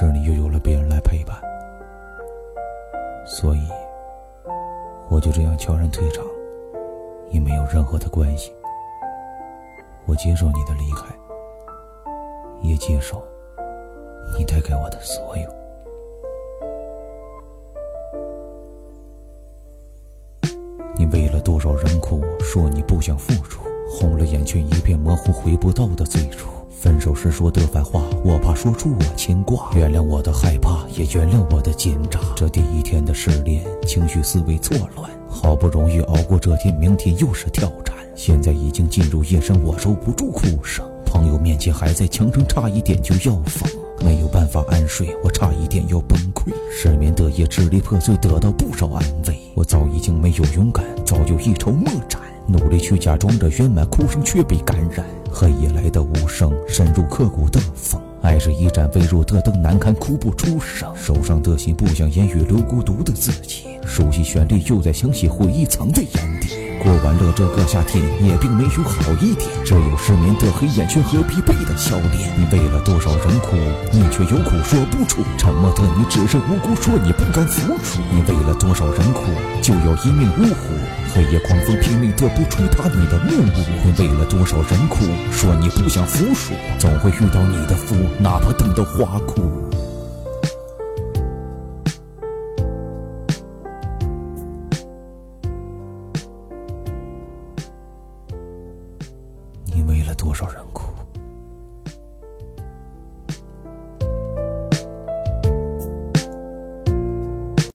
是你又有了别人来陪伴，所以我就这样悄然退场，也没有任何的关系。我接受你的离开，也接受你带给我的所有。你为了多少人哭，说你不想付出，红了眼圈一片模糊，回不到的最初。分手时说的反话，我怕说出我牵挂。原谅我的害怕，也原谅我的奸诈。这第一天的失恋，情绪思维错乱，好不容易熬过这天，明天又是挑战。现在已经进入夜深，我收不住哭声。朋友面前还在强撑，差一点就要疯。没有办法安睡，我差一点要崩溃。失眠的夜支离破碎，得到不少安慰。我早已经没有勇敢，早就一筹莫展。努力去假装着圆满，哭声却被感染。黑夜来的无声，深入刻骨的风。爱是一盏微弱的灯，难堪哭不出声。受伤的心不想言语，留孤独的自己。熟悉旋律，又在想起回忆藏在眼底。过完了这个夏天，也并没有好一点。只有失眠的黑眼圈和疲惫的笑脸。你为了多苦，你却有苦说不出。沉默的你只是无辜，说你不敢服输。你为了多少人苦，就要一命呜呼。黑夜狂风拼命的不触达你的目。你为了多少人苦，说你不想服输。总会遇到你的福，哪怕等到花枯。你为了多少人哭？